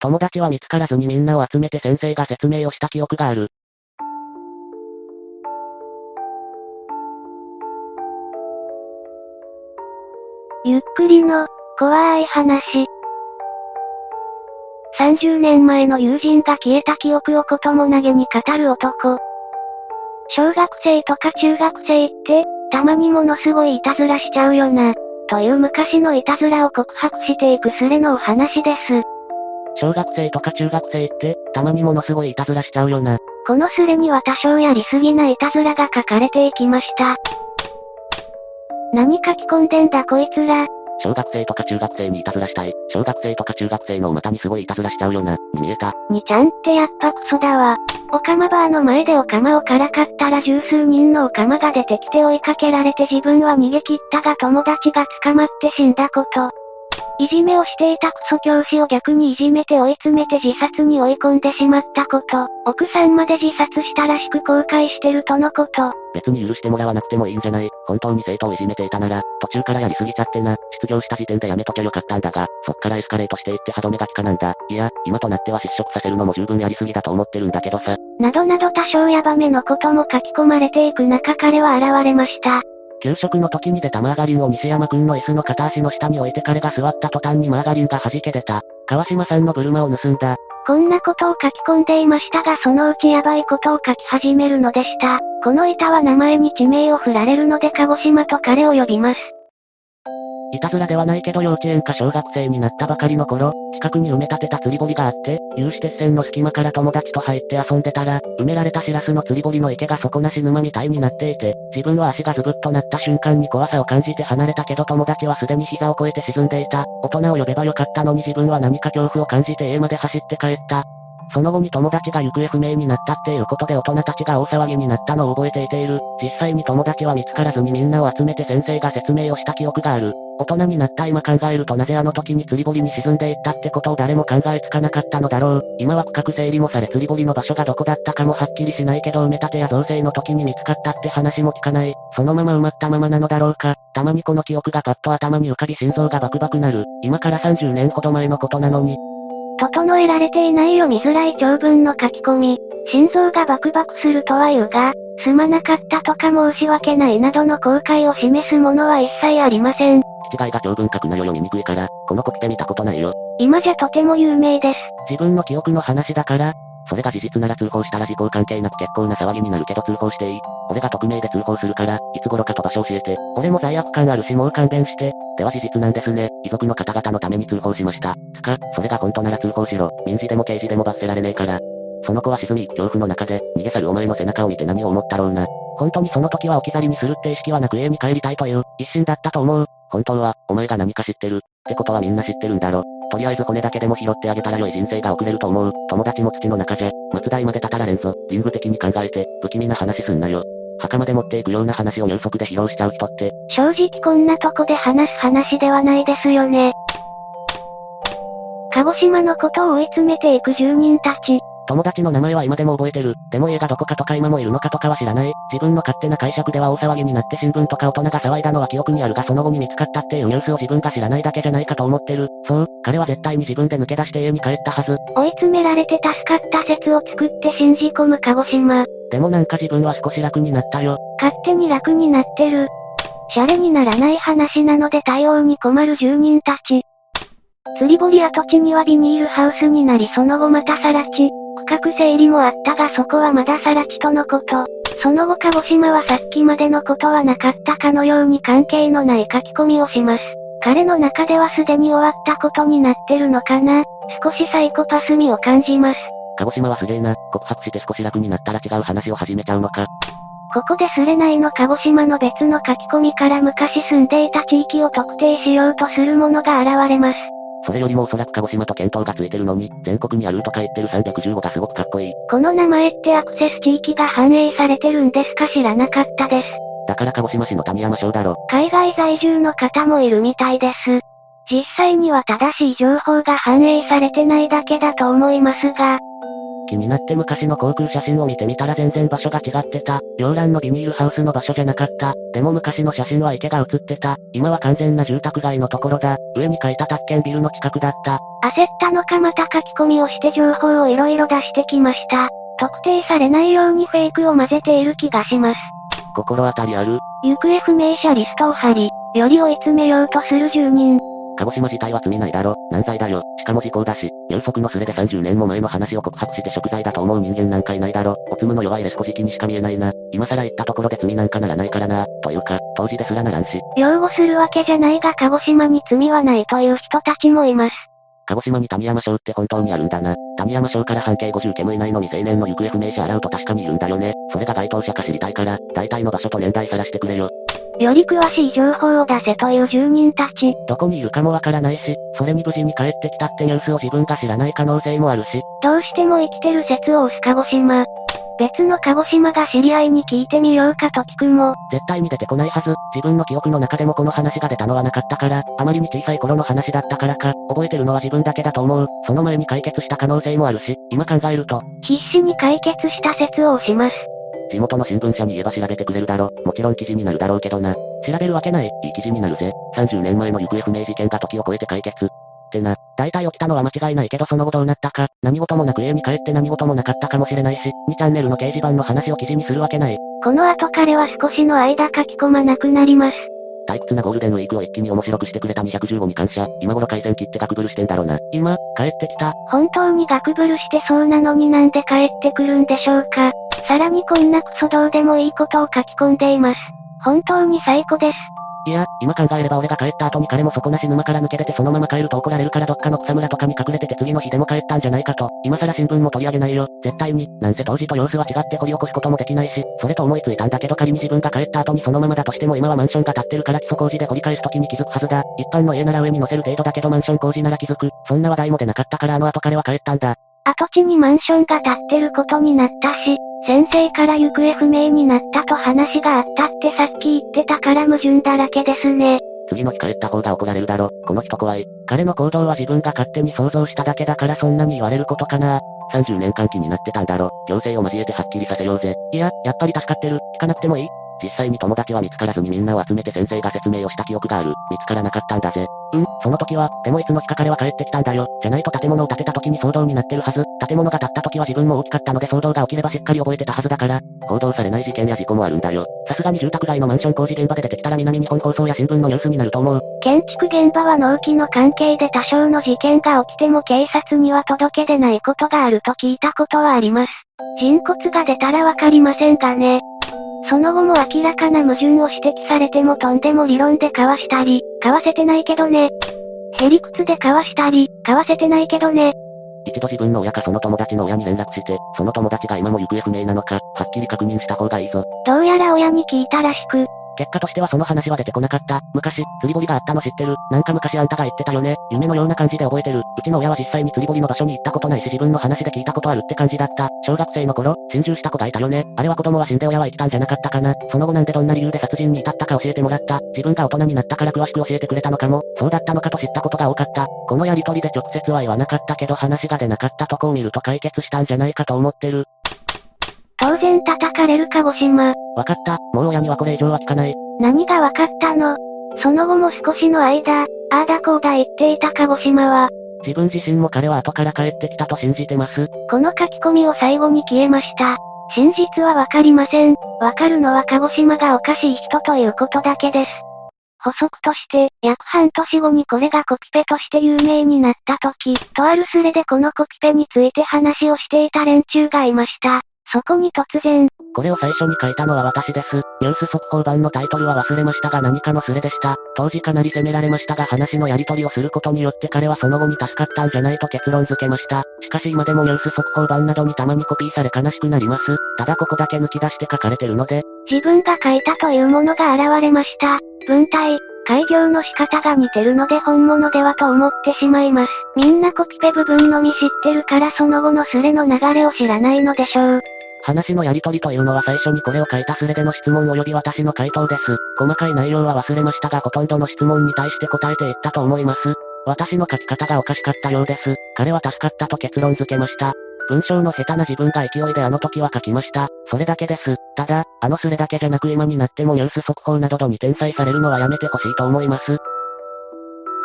友達は見つからずにみんなを集めて先生が説明をした記憶がある。ゆっくりの、怖い話。30年前の友人が消えた記憶をことも投げに語る男。小学生とか中学生って、たまにものすごいいたずらしちゃうよな、という昔のいたずらを告白していくスレのお話です。小学生とか中学生って、たまにものすごいいたずらしちゃうよな。このスレには多少やりすぎないたずらが書かれていきました。何書き込んでんだこいつら。小学生とか中学生にいたずらしたい。小学生とか中学生のお股にすごいいたずらしちゃうよな、に見えた。にちゃんってやっぱクソだわ。オカマバーの前でオカマをからかったら十数人のオカマが出てきて追いかけられて自分は逃げ切ったが友達が捕まって死んだこと。いじめをしていたクソ教師を逆にいじめて追い詰めて自殺に追い込んでしまったこと。奥さんまで自殺したらしく後悔してるとのこと。別に許してもらわなくてもいいんじゃない本当に生徒をいじめていたなら、途中からやりすぎちゃってな。失業した時点でやめときゃよかったんだが、そっからエスカレートしていって歯止めが効かなんだ。いや、今となっては失職させるのも十分やりすぎだと思ってるんだけどさ。などなど多少ヤバめのことも書き込まれていく中彼は現れました。給食の時に出たマーガリンを西山くんの椅子の片足の下に置いて彼が座った途端にマーガリンが弾け出た。川島さんの車を盗んだ。こんなことを書き込んでいましたがそのうちヤバいことを書き始めるのでした。この板は名前に地名を振られるので鹿児島と彼を呼びます。いたずらではないけど幼稚園か小学生になったばかりの頃、近くに埋め立てた釣り堀があって、有刺鉄線の隙間から友達と入って遊んでたら、埋められたシラスの釣り堀の池が底なし沼みたいになっていて、自分は足がズブッとなった瞬間に怖さを感じて離れたけど友達はすでに膝を越えて沈んでいた。大人を呼べばよかったのに自分は何か恐怖を感じて家まで走って帰った。その後に友達が行方不明になったっていうことで大人たちが大騒ぎになったのを覚えていている。実際に友達は見つからずにみんなを集めて先生が説明をした記憶がある。大人になった今考えるとなぜあの時に釣り堀に沈んでいったってことを誰も考えつかなかったのだろう。今は区画整理もされ釣り堀の場所がどこだったかもはっきりしないけど埋め立てや造成の時に見つかったって話も聞かない。そのまま埋まったままなのだろうか。たまにこの記憶がパッと頭に浮かび心臓がバクバクなる。今から30年ほど前のことなのに。整えられていない読みづらい長文の書き込み。心臓がバクバクするとは言うが、すまなかったとか申し訳ないなどの後悔を示すものは一切ありません。違いが長文書くなよ読みにくいから、このコピペ見たことないよ。今じゃとても有名です。自分の記憶の話だから、それが事実なら通報したら時効関係なく結構な騒ぎになるけど通報していい。俺が匿名で通報するから、いつ頃かと場所教えて。俺も罪悪感あるしもう勘弁して。では事実なんですね。遺族の方々のために通報しました。つか、それが本当なら通報しろ。民事でも刑事でも罰せられねえから。その子は沈み、恐怖の中で、逃げ去るお前の背中を見て何を思ったろうな。本当にその時は置き去りにするって意識はなく家に帰りたいという、一心だったと思う。本当は、お前が何か知ってる。ってことはみんな知ってるんだろ。とりあえず骨だけでも拾ってあげたら良い人生が送れると思う。友達も土の中じゃ、松代までたたられんぞ。リング的に考えて、不気味な話すんなよ。墓まで持っていくような話を入足で披露しちゃう人って。正直こんなとこで話す話ではないですよね。鹿児島のことを追い詰めていく住人たち。友達の名前は今でも覚えてる。でも家がどこかとか今もいるのかとかは知らない。自分の勝手な解釈では大騒ぎになって新聞とか大人が騒いだのは記憶にあるがその後に見つかったっていうニュースを自分が知らないだけじゃないかと思ってる。そう、彼は絶対に自分で抜け出して家に帰ったはず。追い詰められて助かった説を作って信じ込む鹿児島。でもなんか自分は少し楽になったよ。勝手に楽になってる。シャレにならない話なので対応に困る住人たち。釣り堀跡地にはビニールハウスになりその後またさら地。区画整理もあったがそこはまださら地とのこと。その後鹿児島はさっきまでのことはなかったかのように関係のない書き込みをします。彼の中ではすでに終わったことになってるのかな少しサイコパス味を感じます。鹿児島はすげえな。告白して少し楽になったら違う話を始めちゃうのか。ここですれないの鹿児島の別の書き込みから昔住んでいた地域を特定しようとするものが現れます。それよりもおそらく鹿児島と検討がついてるのに、全国にあるとか言ってる315がすごくかっこいい。この名前ってアクセス地域が反映されてるんですか知らなかったです。だから鹿児島市の谷山省だろ。海外在住の方もいるみたいです。実際には正しい情報が反映されてないだけだと思いますが、気になって昔の航空写真を見てみたら全然場所が違ってた。洋蘭のビニールハウスの場所じゃなかった。でも昔の写真は池が写ってた。今は完全な住宅街のところだ。上に書いた宅建ビルの近くだった。焦ったのかまた書き込みをして情報をいろいろ出してきました。特定されないようにフェイクを混ぜている気がします。心当たりある？行方不明者リストを貼り、より追い詰めようとする住人。鹿児島自体は罪ないだろ。何歳だよ。しかも時効だし、有足のすれで30年も前の話を告白して食材だと思う人間なんかいないだろ。おつむの弱いレスコ時期にしか見えないな。今更言ったところで罪なんかならないからな。というか、当時ですらならんし。擁護するわけじゃないが鹿児島に罪はないという人たちもいます。鹿児島に谷山省って本当にあるんだな。谷山省から半径50煙以内の未成年の行方不明者洗うと確かにいるんだよね。それが該当者か知りたいから、大体の場所と年代さらしてくれよ。より詳しい情報を出せという住人たち。どこにいるかもわからないし、それに無事に帰ってきたってニュースを自分が知らない可能性もあるし。どうしても生きてる説を押す鹿児島。別の鹿児島が知り合いに聞いてみようかと聞くも。絶対に出てこないはず。自分の記憶の中でもこの話が出たのはなかったから、あまりに小さい頃の話だったからか、覚えてるのは自分だけだと思う。その前に解決した可能性もあるし、今考えると。必死に解決した説を押します。地元の新聞社に言えば調べてくれるだろ。もちろん記事になるだろうけどな。調べるわけない。いい記事になるぜ。30年前の行方不明事件が時を超えて解決。ってな。大体起きたのは間違いないけどその後どうなったか、何事もなく家に帰って何事もなかったかもしれないし、2チャンネルの掲示板の話を記事にするわけない。この後彼は少しの間書き込まなくなります。退屈なゴールデンウィークを一気に面白くしてくれた215に感謝。今頃回線切ってガクブルしてんだろうな。今、帰ってきた。本当にガクブルしてそうなのになんで帰ってくるんでしょうか。さらにこんなクソどうでもいいことを書き込んでいます。本当に最高です。いや、今考えれば俺が帰った後に彼も底なし沼から抜け出てそのまま帰ると怒られるからどっかの草むらとかに隠れてて次の日でも帰ったんじゃないかと。今更新聞も取り上げないよ。絶対に。なんせ当時と様子は違って掘り起こすこともできないし、それと思いついたんだけど仮に自分が帰った後にそのままだとしても今はマンションが建ってるから基礎工事で掘り返す時に気づくはずだ。一般の家なら上に乗せる程度だけどマンション工事なら気づく。そんな話題も出なかったからあの後彼は帰ったんだ。跡地にマンションが建ってることになったし、先生から行方不明になったと話があったってさっき言ってたから矛盾だらけですね。次の日帰った方が怒られるだろ。この人怖い。彼の行動は自分が勝手に想像しただけだからそんなに言われることかな。30年間気になってたんだろ。行政を交えてはっきりさせようぜ。いや、やっぱり助かってる。聞かなくてもいい実際に友達は見つからずにみんなを集めて先生が説明をした記憶がある。見つからなかったんだぜ。うん、その時は、でもいつの日か彼は帰ってきたんだよ。じゃないと建物を建てた時に騒動になってるはず。建物が建った時は自分も大きかったので騒動が起きればしっかり覚えてたはずだから。報道されない事件や事故もあるんだよ。さすがに住宅街のマンション工事現場で出てきたら南日本放送や新聞のニュースになると思う。建築現場は納期の関係で多少の事件が起きても警察には届け出ないことがあると聞いたことはあります。人骨が出たらわかりませんがね。その後も明らかな矛盾を指摘されてもとんでも理論で交わしたり、交わせてないけどね。へりくつで交わしたり、交わせてないけどね。一度自分の親かその友達の親に連絡して、その友達が今も行方不明なのか、はっきり確認した方がいいぞ。どうやら親に聞いたらしく、結果としてはその話は出てこなかった。昔、釣り堀があったの知ってるなんか昔あんたが言ってたよね。夢のような感じで覚えてる。うちの親は実際に釣り堀の場所に行ったことないし自分の話で聞いたことあるって感じだった。小学生の頃、心中した子がいたよね。あれは子供は死んで親は生きたんじゃなかったかな。その後なんでどんな理由で殺人に至ったか教えてもらった。自分が大人になったから詳しく教えてくれたのかも。そうだったのかと知ったことが多かった。このやりとりで直接は言わなかったけど話が出なかったとこを見ると解決したんじゃないかと思ってる。当然叩かれる鹿児島。わかった。もう親にはこれ以上は聞かない。何がわかったの？その後も少しの間、ああだこうだ言っていた鹿児島は、自分自身も彼は後から帰ってきたと信じてます。この書き込みを最後に消えました。真実はわかりません。わかるのは鹿児島がおかしい人ということだけです。補足として、約半年後にこれがコピペとして有名になった時、とあるスレでこのコピペについて話をしていた連中がいました。そこに突然。これを最初に書いたのは私です。ニュース速報版のタイトルは忘れましたが何かのスレでした。当時かなり責められましたが話のやり取りをすることによって彼はその後に助かったんじゃないと結論付けました。しかし今でもニュース速報版などにたまにコピーされ悲しくなります。ただここだけ抜き出して書かれてるので。自分が書いたというものが現れました。文体、開業の仕方が似てるので本物ではと思ってしまいます。みんなコピペ部分のみ知ってるからその後のスレの流れを知らないのでしょう。話のやりとりというのは最初にこれを書いたスレでの質問及び私の回答です。細かい内容は忘れましたがほとんどの質問に対して答えていったと思います。私の書き方がおかしかったようです。彼は助かったと結論付けました。文章の下手な自分が勢いであの時は書きました。それだけです。ただ、あのスレだけじゃなく今になってもニュース速報などに転載されるのはやめてほしいと思います。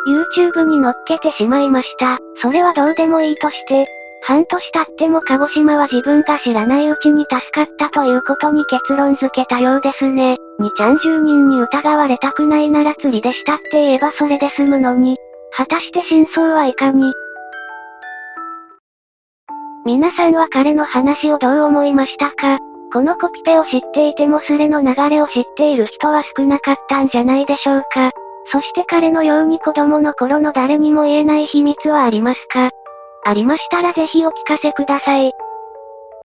YouTube に載っけてしまいました。それはどうでもいいとして、半年経っても鹿児島は自分が知らないうちに助かったということに結論付けたようですね。にちゃん10人に疑われたくないなら釣りでしたって言えばそれで済むのに、果たして真相はいかに？皆さんは彼の話をどう思いましたか？このコピペを知っていてもスレの流れを知っている人は少なかったんじゃないでしょうか？そして彼のように子供の頃の誰にも言えない秘密はありますか？ありましたらぜひお聞かせください。